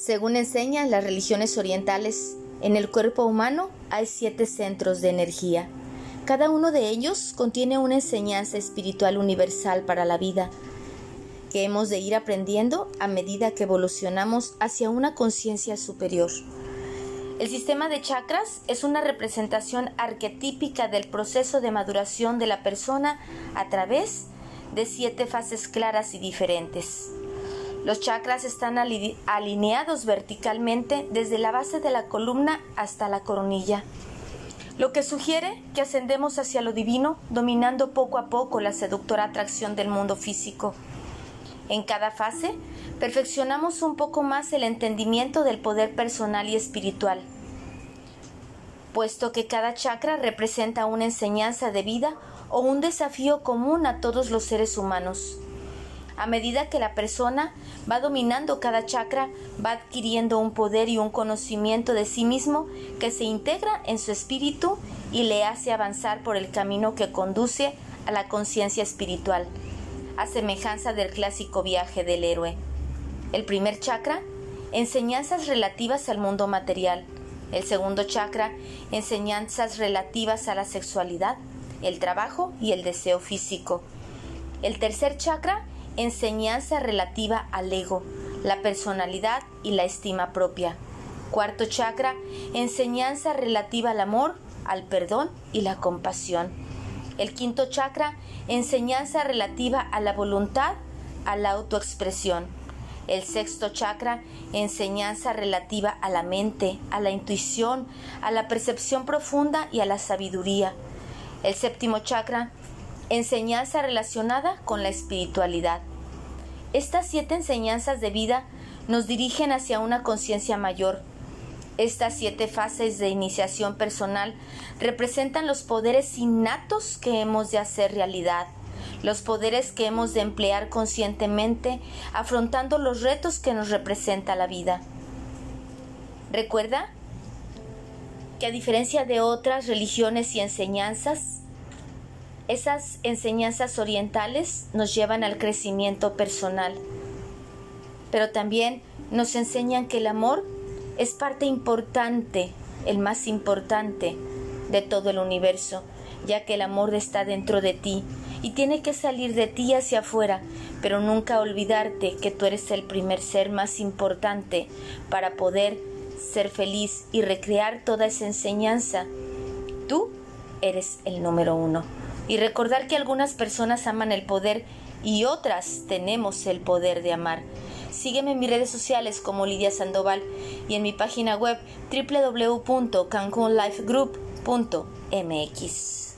Según enseñan las religiones orientales, en el cuerpo humano hay siete centros de energía. Cada uno de ellos contiene una enseñanza espiritual universal para la vida, que hemos de ir aprendiendo a medida que evolucionamos hacia una conciencia superior. El sistema de chakras es una representación arquetípica del proceso de maduración de la persona a través de siete fases claras y diferentes. Los chakras están alineados verticalmente desde la base de la columna hasta la coronilla, lo que sugiere que ascendemos hacia lo divino, dominando poco a poco la seductora atracción del mundo físico. En cada fase, perfeccionamos un poco más el entendimiento del poder personal y espiritual, puesto que cada chakra representa una enseñanza de vida o un desafío común a todos los seres humanos. A medida que la persona va dominando cada chakra, va adquiriendo un poder y un conocimiento de sí mismo que se integra en su espíritu y le hace avanzar por el camino que conduce a la conciencia espiritual, a semejanza del clásico viaje del héroe. El primer chakra, enseñanzas relativas al mundo material. El segundo chakra, enseñanzas relativas a la sexualidad, el trabajo y el deseo físico. El tercer chakra, enseñanza relativa al ego, la personalidad y la estima propia. Cuarto chakra, enseñanza relativa al amor, al perdón y la compasión. El quinto chakra, enseñanza relativa a la voluntad, a la autoexpresión. El sexto chakra, enseñanza relativa a la mente, a la intuición, a la percepción profunda y a la sabiduría. El séptimo chakra, enseñanza relacionada con la espiritualidad. Estas siete enseñanzas de vida nos dirigen hacia una conciencia mayor. Estas siete fases de iniciación personal representan los poderes innatos que hemos de hacer realidad, los poderes que hemos de emplear conscientemente afrontando los retos que nos representa la vida. Recuerda que a diferencia de otras religiones y enseñanzas, esas enseñanzas orientales nos llevan al crecimiento personal, pero también nos enseñan que el amor es parte importante, el más importante de todo el universo, ya que el amor está dentro de ti y tiene que salir de ti hacia afuera, pero nunca olvidarte que tú eres el primer ser más importante para poder ser feliz y recrear toda esa enseñanza. Tú eres el número uno y recordar que algunas personas aman el poder y otras tenemos el poder de amar. Sígueme en mis redes sociales como Lidia Sandoval y en mi página web www.cancunlifegroup.mx.